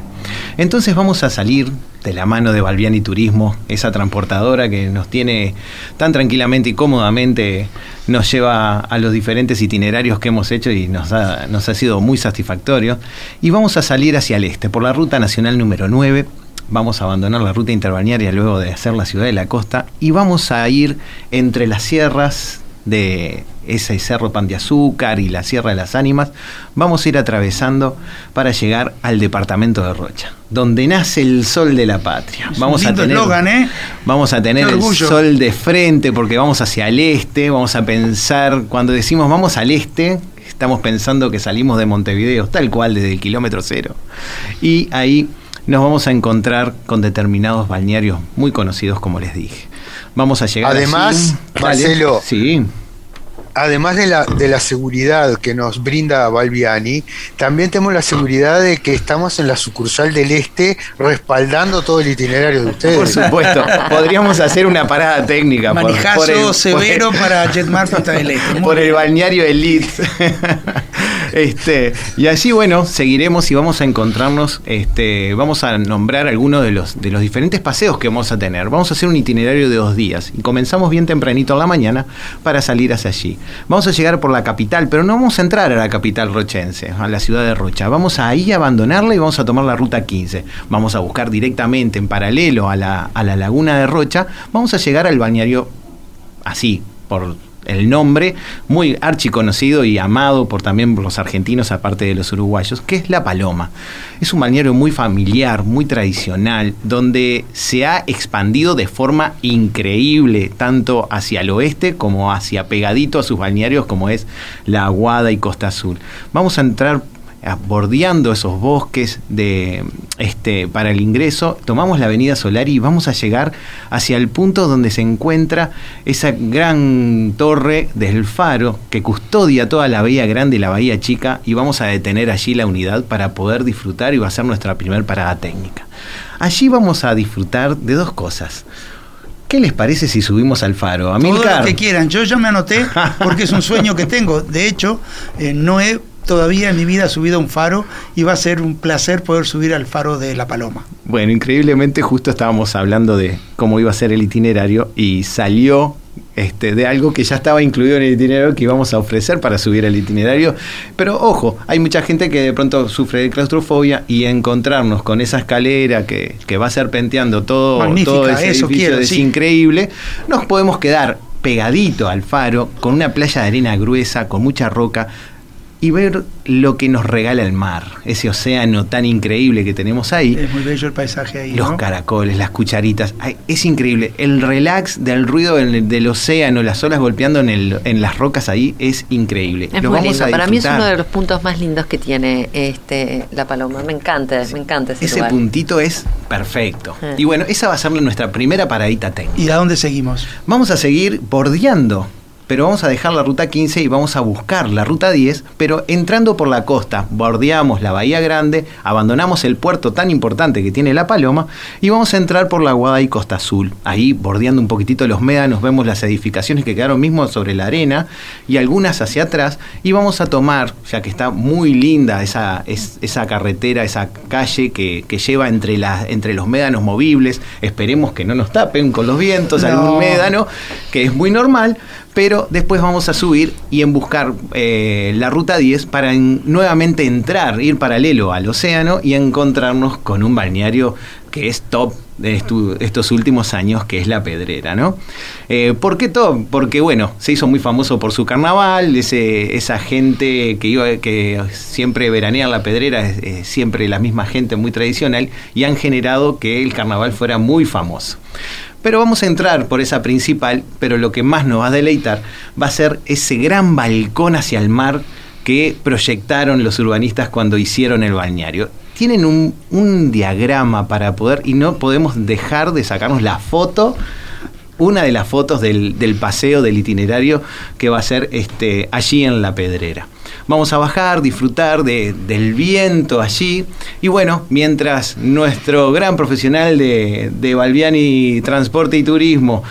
[SPEAKER 3] Entonces vamos a salir de la mano de Balbiani Turismo, esa transportadora que nos tiene tan tranquilamente y cómodamente, nos lleva a los diferentes itinerarios que hemos hecho y nos ha, sido muy satisfactorio. Y vamos a salir hacia el este, por la ruta nacional número 9. Vamos a abandonar la ruta interbalnearia luego de hacer la ciudad de la costa y vamos a ir entre las sierras de ese cerro Pan de Azúcar y la Sierra de las Ánimas, vamos a ir atravesando para llegar al departamento de Rocha, donde nace el sol de la patria. Vamos a tener,
[SPEAKER 1] ¿eh?
[SPEAKER 3] vamos a tener el sol de frente porque vamos hacia el este, vamos a pensar, cuando decimos vamos al este, estamos pensando que salimos de Montevideo, tal cual desde el kilómetro cero. Y ahí nos vamos a encontrar con determinados balnearios muy conocidos, como les dije. Vamos a llegar
[SPEAKER 5] Además.
[SPEAKER 3] Dale.
[SPEAKER 5] Marcelo,
[SPEAKER 3] Sí.
[SPEAKER 5] Además de la, de la seguridad que nos brinda Balbiani, también tenemos la seguridad de que estamos en la sucursal del Este respaldando todo el itinerario de ustedes.
[SPEAKER 3] Por supuesto, podríamos hacer una parada técnica. por-
[SPEAKER 1] Manijazo
[SPEAKER 3] por el-
[SPEAKER 1] severo
[SPEAKER 3] por el-
[SPEAKER 1] para Jetmar Fiesta del Este.
[SPEAKER 3] Por el balneario Elite. este, y así, bueno, seguiremos y vamos a encontrarnos, este, vamos a nombrar algunos de los, de los diferentes paseos que vamos a tener. Vamos a hacer un itinerario de dos días y comenzamos bien tempranito en la mañana para salir hacia allí. Vamos a llegar por la capital, pero no vamos a entrar a la capital rochense, a la ciudad de Rocha. Vamos ahí a abandonarla y vamos a tomar la ruta 15. Vamos a buscar directamente en paralelo a la, a la laguna de Rocha, vamos a llegar al balneario así, por el nombre, muy archiconocido y amado por también por los argentinos, aparte de los uruguayos, que es La Paloma. Es un balneario muy familiar, muy tradicional, donde se ha expandido de forma increíble, tanto hacia el oeste como hacia pegadito a sus balnearios, como es La Aguada y Costa Azul. Vamos a entrar bordeando esos bosques de este para el ingreso, tomamos la avenida Solari y vamos a llegar hacia el punto donde se encuentra esa gran torre del faro que custodia toda la bahía grande y la bahía chica y vamos a detener allí la unidad para poder disfrutar y va a ser nuestra primera parada técnica. Allí vamos a disfrutar de dos cosas. ¿Qué les parece si subimos al faro?
[SPEAKER 1] Todo
[SPEAKER 3] Amilcar.
[SPEAKER 1] lo que quieran. Yo ya me anoté porque es un sueño que tengo. De hecho, eh, no he todavía en mi vida subido a un faro y va a ser un placer poder subir al faro de La Paloma.
[SPEAKER 3] Bueno, increíblemente justo estábamos hablando de cómo iba a ser el itinerario y salió este, de algo que ya estaba incluido en el itinerario que íbamos a ofrecer para subir el itinerario. Pero ojo, hay mucha gente que de pronto sufre de claustrofobia y encontrarnos con esa escalera que, que va serpenteando todo,
[SPEAKER 1] Magnífica,
[SPEAKER 3] todo ese
[SPEAKER 1] eso
[SPEAKER 3] edificio
[SPEAKER 1] quiero,
[SPEAKER 3] es
[SPEAKER 1] sí.
[SPEAKER 3] increíble, nos podemos quedar pegadito al faro, con una playa de arena gruesa, con mucha roca, y ver lo que nos regala el mar, ese océano tan increíble que tenemos ahí.
[SPEAKER 1] Es muy bello el paisaje ahí.
[SPEAKER 3] Los
[SPEAKER 1] ¿no?
[SPEAKER 3] caracoles, las cucharitas, ay, es increíble. El relax del ruido del, del océano, las olas golpeando en, el, en las rocas ahí, es increíble.
[SPEAKER 2] Es
[SPEAKER 3] Lo
[SPEAKER 2] muy
[SPEAKER 3] vamos
[SPEAKER 2] lindo.
[SPEAKER 3] a
[SPEAKER 2] Para mí es uno de los puntos más lindos que tiene este la paloma. Me encanta, me encanta ese,
[SPEAKER 3] Ese
[SPEAKER 2] lugar.
[SPEAKER 3] puntito es perfecto.
[SPEAKER 2] Eh.
[SPEAKER 3] Y bueno, esa va a ser nuestra primera paradita técnica.
[SPEAKER 1] ¿Y a dónde seguimos?
[SPEAKER 3] Vamos a seguir bordeando, pero vamos a dejar la ruta 15 y vamos a buscar la ruta 10, pero entrando por la costa, bordeamos la Bahía Grande, abandonamos el puerto tan importante que tiene La Paloma y vamos a entrar por la Guada y Costa Azul. Ahí, bordeando un poquitito los médanos, vemos las edificaciones que quedaron mismo sobre la arena y algunas hacia atrás y vamos a tomar, ya que está muy linda esa, es- esa carretera, esa calle que, que lleva entre, las entre los médanos movibles, esperemos que no nos tapen con los vientos
[SPEAKER 1] No.
[SPEAKER 3] algún médano, que es muy normal, pero después vamos a subir y en buscar eh, la ruta 10 para en- nuevamente entrar, ir paralelo al océano y encontrarnos con un balneario que es top de estos últimos años, que es la Pedrera, ¿no? Eh, ¿Por qué top? Porque, bueno, se hizo muy famoso por su carnaval, ese, esa gente que, iba, que siempre veranea en la Pedrera, es siempre la misma gente muy tradicional, y han generado que el carnaval fuera muy famoso. Pero vamos a entrar por esa principal, pero lo que más nos va a deleitar va a ser ese gran balcón hacia el mar que proyectaron los urbanistas cuando hicieron el balneario. Tienen un, diagrama para poder, y no podemos dejar de sacarnos la foto, una de las fotos del, del paseo, del itinerario que va a ser este, allí en la pedrera. Vamos a bajar, disfrutar de- del viento allí. Y bueno, mientras nuestro gran profesional de, de Balbiani Transporte y Turismo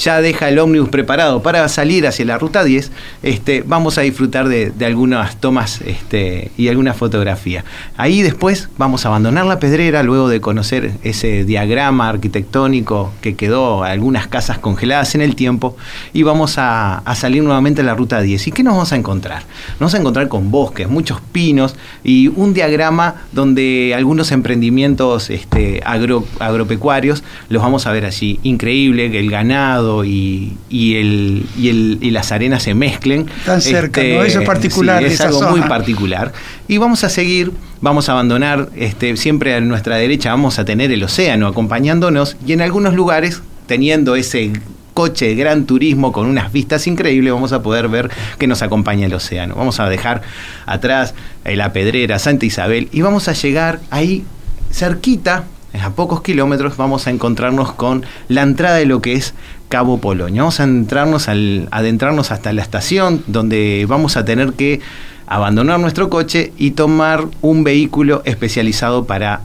[SPEAKER 3] ya deja el ómnibus preparado para salir hacia la ruta 10, este, vamos a disfrutar de, algunas tomas este, y alguna fotografía. Ahí después vamos a abandonar la pedrera luego de conocer ese diagrama arquitectónico que quedó algunas casas congeladas en el tiempo y vamos a, salir nuevamente a la ruta 10. ¿Y qué nos vamos a encontrar? Nos vamos a encontrar con bosques, muchos pinos y un diagrama donde algunos emprendimientos este, agro- agropecuarios los vamos a ver allí. Increíble, el ganado, y, y el, y, el, y las arenas se mezclen.
[SPEAKER 1] Tan cerca, ¿no? Eso es particular
[SPEAKER 3] sí,
[SPEAKER 1] de
[SPEAKER 3] es
[SPEAKER 1] esa
[SPEAKER 3] algo
[SPEAKER 1] zona.
[SPEAKER 3] muy particular. Y vamos a seguir, vamos a abandonar, este, siempre a nuestra derecha vamos a tener el océano acompañándonos y en algunos lugares, teniendo ese coche de gran turismo con unas vistas increíbles, vamos a poder ver que nos acompaña el océano. Vamos a dejar atrás eh, la pedrera, Santa Isabel, y vamos a llegar ahí cerquita, a pocos kilómetros, vamos a encontrarnos con la entrada de lo que es Cabo Polonio. Vamos a entrarnos al, adentrarnos hasta la estación, donde vamos a tener que abandonar nuestro coche y tomar un vehículo especializado para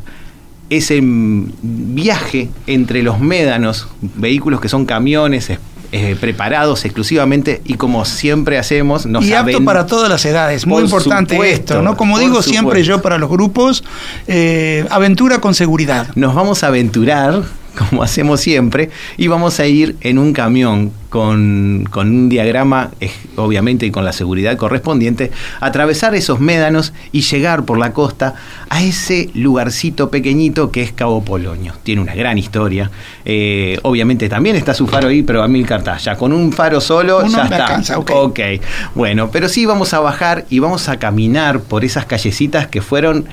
[SPEAKER 3] ese viaje entre los médanos, vehículos que son camiones eh, preparados exclusivamente y como siempre hacemos, nos
[SPEAKER 1] y apto para todas las edades, muy
[SPEAKER 3] Por
[SPEAKER 1] importante
[SPEAKER 3] supuesto,
[SPEAKER 1] esto, ¿no? Como digo siempre yo para los grupos, eh, aventura con seguridad.
[SPEAKER 3] nos vamos a aventurar, como hacemos siempre, y vamos a ir en un camión con, con un diagrama, eh, obviamente, y con la seguridad correspondiente, atravesar esos médanos y llegar por la costa a ese lugarcito pequeñito que es Cabo Polonio. Tiene una gran historia. Eh, obviamente también está su faro ahí, pero a mil cartas. Con un faro solo
[SPEAKER 1] Uno
[SPEAKER 3] ya está.
[SPEAKER 1] alcanza, ok.
[SPEAKER 3] Ok, bueno, pero sí vamos a bajar y vamos a caminar por esas callecitas que fueron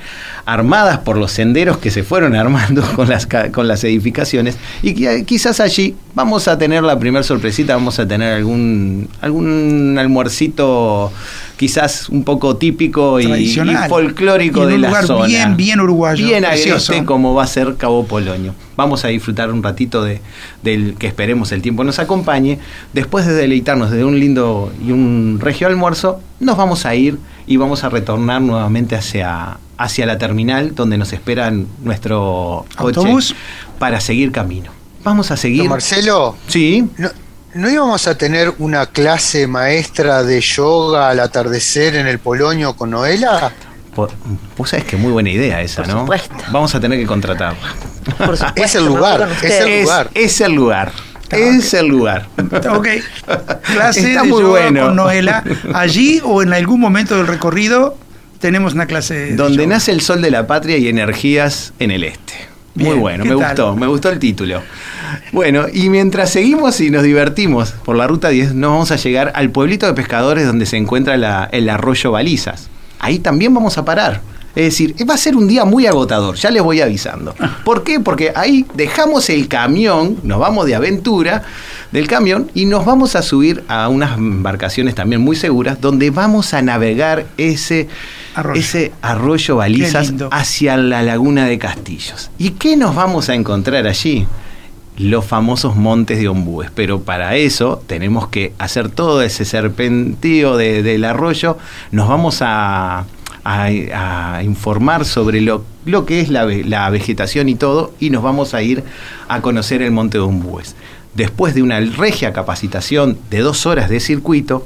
[SPEAKER 3] armadas por los senderos que se fueron armando con las, con las edificaciones y que quizás allí vamos a tener la primera sorpresita, vamos a tener algún, algún almuercito quizás un poco típico y, folclórico
[SPEAKER 1] Y en
[SPEAKER 3] de
[SPEAKER 1] un
[SPEAKER 3] la
[SPEAKER 1] lugar
[SPEAKER 3] zona.
[SPEAKER 1] bien, bien uruguayo,
[SPEAKER 3] Bien agreste como va a ser Cabo Polonio. Vamos a disfrutar un ratito de, del que esperemos el tiempo nos acompañe. Después de deleitarnos de un lindo y un regio almuerzo, nos vamos a ir y vamos a retornar nuevamente hacia, hacia la terminal donde nos esperan nuestro coche
[SPEAKER 1] ¿Autobús?
[SPEAKER 3] para seguir camino. Vamos a seguir.
[SPEAKER 5] Marcelo,
[SPEAKER 3] Sí.
[SPEAKER 5] ¿no, ¿no íbamos a tener una clase maestra de yoga al atardecer en el Polonio con Noela?
[SPEAKER 3] Po- Vos sabés que muy buena idea esa,
[SPEAKER 2] Por
[SPEAKER 3] ¿no?
[SPEAKER 2] supuesto.
[SPEAKER 3] Vamos a tener que contratarla.
[SPEAKER 2] Por supuesto,
[SPEAKER 5] Es el lugar, es el lugar.
[SPEAKER 3] es el lugar. Es el lugar.
[SPEAKER 1] Ok. Clase
[SPEAKER 3] Está
[SPEAKER 1] de
[SPEAKER 3] muy
[SPEAKER 1] yoga
[SPEAKER 3] bueno.
[SPEAKER 1] con Noela. Allí o en algún momento del recorrido tenemos una clase de
[SPEAKER 3] Donde
[SPEAKER 1] yoga.
[SPEAKER 3] nace el sol de la patria y energías en el este. Muy bueno,
[SPEAKER 1] ¿qué
[SPEAKER 3] me
[SPEAKER 1] tal?
[SPEAKER 3] gustó, me gustó el título. Bueno, y mientras seguimos y nos divertimos por la ruta 10, nos vamos a llegar al pueblito de pescadores donde se encuentra la- el arroyo Balizas. Ahí también vamos a parar. Es decir, va a ser un día muy agotador, ya les voy avisando. ¿Por qué? Porque ahí dejamos el camión, nos vamos de aventura del camión y nos vamos a subir a unas embarcaciones también muy seguras donde vamos a navegar ese
[SPEAKER 1] Arroyo.
[SPEAKER 3] ese arroyo Balizas hacia la laguna de Castillos. ¿Y qué nos vamos a encontrar allí? Los famosos montes de Ombúes. Pero para eso tenemos que hacer todo ese serpentío de- del arroyo. Nos vamos a, a- a informar sobre lo, lo que es la, la vegetación y todo. Y nos vamos a ir a conocer el monte de Ombúes. Después de una regia capacitación de dos horas de circuito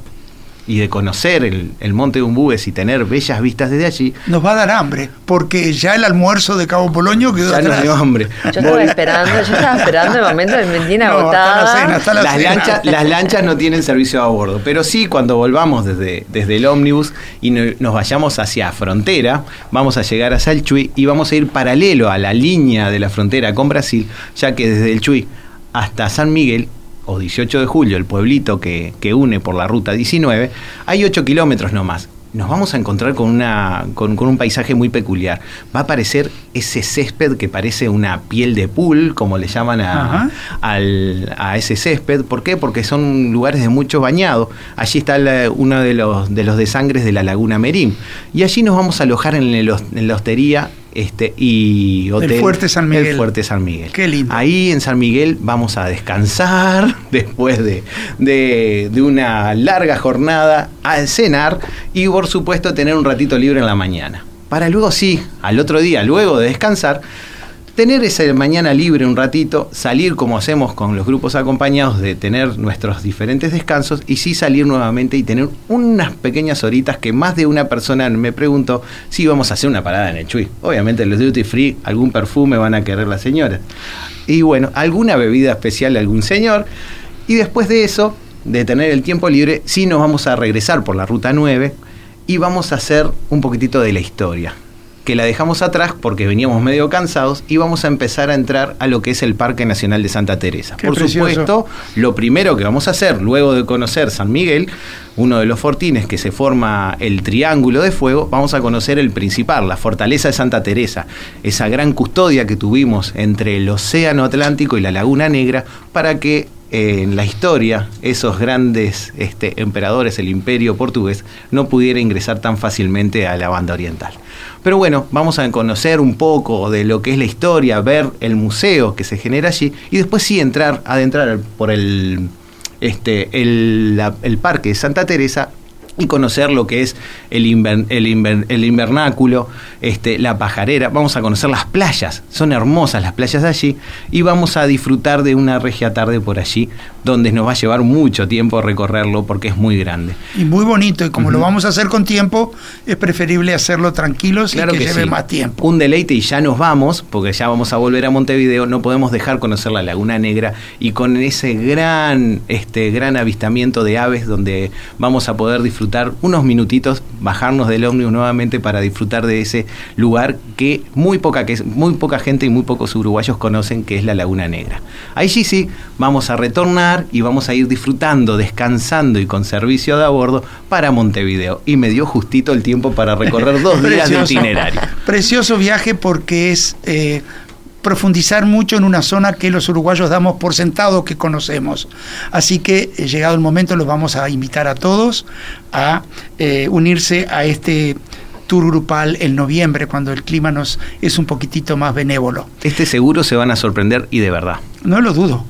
[SPEAKER 3] y de conocer el, el monte de Umbúes y tener bellas vistas desde allí,
[SPEAKER 1] Nos va a dar hambre, porque ya el almuerzo de Cabo Polonio quedó
[SPEAKER 3] ya nos
[SPEAKER 1] atrás.
[SPEAKER 3] dio hambre.
[SPEAKER 2] Yo estaba
[SPEAKER 3] Vol-
[SPEAKER 2] esperando, yo estaba esperando el momento de me tiene
[SPEAKER 1] No,
[SPEAKER 2] agotada.
[SPEAKER 1] hasta la cena, hasta la
[SPEAKER 3] las,
[SPEAKER 1] cena.
[SPEAKER 3] lanchas, las lanchas no tienen servicio a bordo, pero sí cuando volvamos desde, desde el ómnibus y no- nos vayamos hacia frontera, vamos a llegar a Salchuy y vamos a ir paralelo a la línea de la frontera con Brasil, ya que desde el Chuy hasta San Miguel, o 18 de julio, el pueblito que, que une por la ruta 19, hay 8 kilómetros nomás. Nos vamos a encontrar con, una, con, con un paisaje muy peculiar. Va a aparecer ese césped que parece una piel de pool, como le llaman a, al- a ese césped. ¿Por qué? Porque son lugares de mucho bañado. Allí está la- uno de los, de los desangres de la Laguna Merín. Y allí nos vamos a alojar en, el hos- en la hostería este, y hotel.
[SPEAKER 1] Fuerte San Miguel.
[SPEAKER 3] El Fuerte San Miguel.
[SPEAKER 1] Qué lindo.
[SPEAKER 3] Ahí en San Miguel vamos a descansar después de, de- de una larga jornada, a cenar y por supuesto tener un ratito libre en la mañana. Para luego sí, al otro día, luego de descansar, tener esa mañana libre un ratito, salir como hacemos con los grupos acompañados, de tener nuestros diferentes descansos y sí salir nuevamente y tener unas pequeñas horitas que más de una persona me preguntó si vamos a hacer una parada en el Chuy. Obviamente los duty free, algún perfume van a querer las señoras. Y bueno, alguna bebida especial de algún señor. Y después de eso, de tener el tiempo libre, sí nos vamos a regresar por la ruta 9 y vamos a hacer un poquitito de la historia. Que la dejamos atrás porque veníamos medio cansados y vamos a empezar a entrar a lo que es el Parque Nacional de Santa Teresa.
[SPEAKER 1] Qué
[SPEAKER 3] Por
[SPEAKER 1] precioso.
[SPEAKER 3] supuesto, lo primero que vamos a hacer luego de conocer San Miguel, uno de los fortines que se forma el Triángulo de Fuego, vamos a conocer el principal, la fortaleza de Santa Teresa, esa gran custodia que tuvimos entre el Océano Atlántico y la Laguna Negra para que en la historia esos grandes este, emperadores, el imperio portugués, no pudiera ingresar tan fácilmente a la banda oriental. Pero bueno, vamos a conocer un poco de lo que es la historia, ver el museo que se genera allí y después sí entrar, adentrar por el, este, el, el parque de Santa Teresa y conocer lo que es el, inver- el, inver- el invernáculo, este, la pajarera, vamos a conocer las playas, son hermosas las playas de allí y vamos a disfrutar de una regia tarde por allí, donde nos va a llevar mucho tiempo recorrerlo porque es muy grande.
[SPEAKER 1] Y muy bonito, y como lo vamos a hacer con tiempo, es preferible hacerlo tranquilos y que, lleve
[SPEAKER 3] sí.
[SPEAKER 1] más tiempo.
[SPEAKER 3] Un deleite y ya nos vamos, porque ya vamos a volver a Montevideo, no podemos dejar conocer la Laguna Negra y con ese gran, este, gran avistamiento de aves donde vamos a poder disfrutar unos minutitos, bajarnos del ómnibus nuevamente para disfrutar de ese lugar que muy poca, que muy poca gente y muy pocos uruguayos conocen, que es la Laguna Negra. Ahí sí, sí, vamos a retornar y vamos a ir disfrutando, descansando y con servicio de a bordo para Montevideo. Y me dio justito el tiempo para recorrer dos días de itinerario.
[SPEAKER 1] Precioso viaje porque es eh, profundizar mucho en una zona que los uruguayos damos por sentado que conocemos. Así que, eh, llegado el momento, los vamos a invitar a todos a eh, unirse a este tour grupal en noviembre, cuando el clima nos es un poquitito más benévolo.
[SPEAKER 3] Este seguro se van a sorprender y de verdad.
[SPEAKER 1] No lo dudo.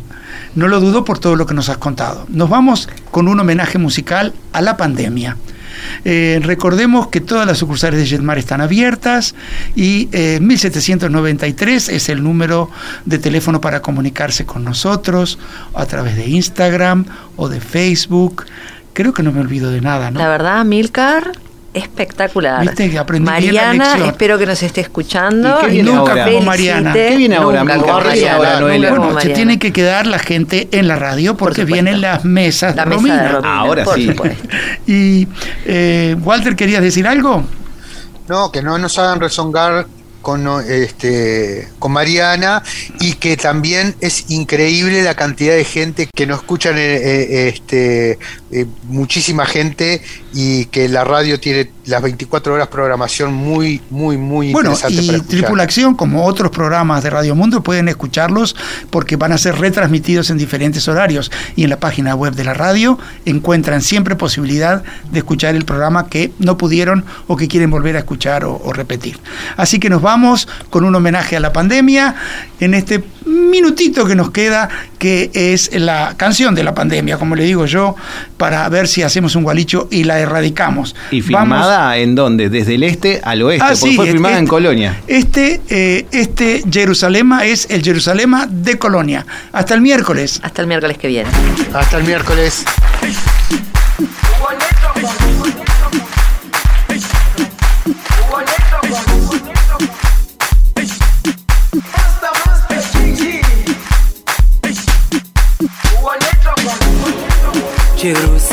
[SPEAKER 1] No lo dudo por todo lo que nos has contado. Nos vamos con un homenaje musical a la pandemia. Eh, recordemos que todas las sucursales de Jetmar están abiertas y eh, 1793 es el número de teléfono para comunicarse con nosotros a través de Instagram o de Facebook. Creo que no me olvido de nada, ¿no?
[SPEAKER 2] La verdad, Milcar, espectacular.
[SPEAKER 1] Viste que aprendí bien la
[SPEAKER 2] Mariana,
[SPEAKER 1] lección.
[SPEAKER 2] espero que nos esté escuchando.
[SPEAKER 3] ¿Y qué viene
[SPEAKER 1] nunca
[SPEAKER 3] ahora?
[SPEAKER 1] como Mariana.
[SPEAKER 3] ¿Qué viene ahora,
[SPEAKER 2] Nunca
[SPEAKER 3] viene
[SPEAKER 2] Mariana,
[SPEAKER 3] ahora, Noelia?
[SPEAKER 2] nunca
[SPEAKER 1] se
[SPEAKER 2] Mariana.
[SPEAKER 1] tiene que quedar la gente en la radio porque vienen las mesas
[SPEAKER 2] La
[SPEAKER 1] de
[SPEAKER 2] mesa
[SPEAKER 1] Romina.
[SPEAKER 2] de Romina,
[SPEAKER 3] Ahora
[SPEAKER 2] por
[SPEAKER 3] sí.
[SPEAKER 2] supuesto.
[SPEAKER 1] Y eh, Walter, ¿querías decir algo?
[SPEAKER 5] No, que no nos hagan rezongar con, este, con Mariana y que también es increíble la cantidad de gente que nos escuchan, eh, eh, este, eh, muchísima gente y que la radio tiene las 24 horas programación muy, muy, muy
[SPEAKER 1] Bueno,
[SPEAKER 5] interesante
[SPEAKER 1] y
[SPEAKER 5] para.
[SPEAKER 1] Tripulación, como otros programas de Radio Mundo, pueden escucharlos porque van a ser retransmitidos en diferentes horarios. Y en la página web de la radio encuentran siempre posibilidad de escuchar el programa que no pudieron o que quieren volver a escuchar o, o repetir. Así que nos vamos con un homenaje a la pandemia en este minutito que nos queda, que es la canción de la pandemia, como le digo yo, para ver si hacemos un gualicho y la erradicamos.
[SPEAKER 3] ¿Y
[SPEAKER 1] Vamos-
[SPEAKER 3] filmada en dónde? Desde el este al oeste,
[SPEAKER 1] Ah,
[SPEAKER 3] porque
[SPEAKER 1] sí,
[SPEAKER 3] fue
[SPEAKER 1] este-
[SPEAKER 3] filmada en Colonia.
[SPEAKER 1] Este, eh, este Jerusalema es el Jerusalema de Colonia. Hasta el miércoles.
[SPEAKER 2] Hasta el miércoles que viene.
[SPEAKER 5] Hasta el miércoles.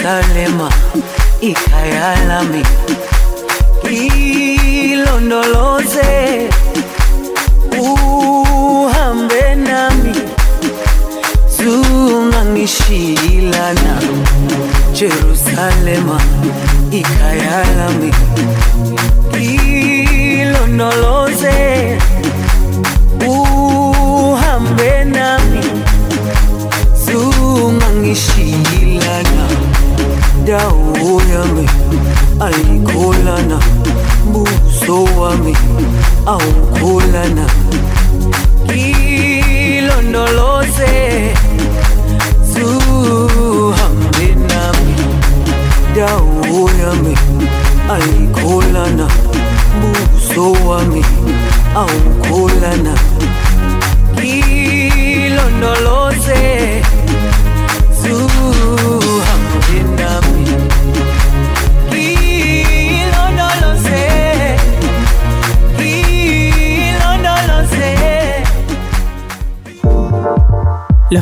[SPEAKER 8] Salema, hija y Alami.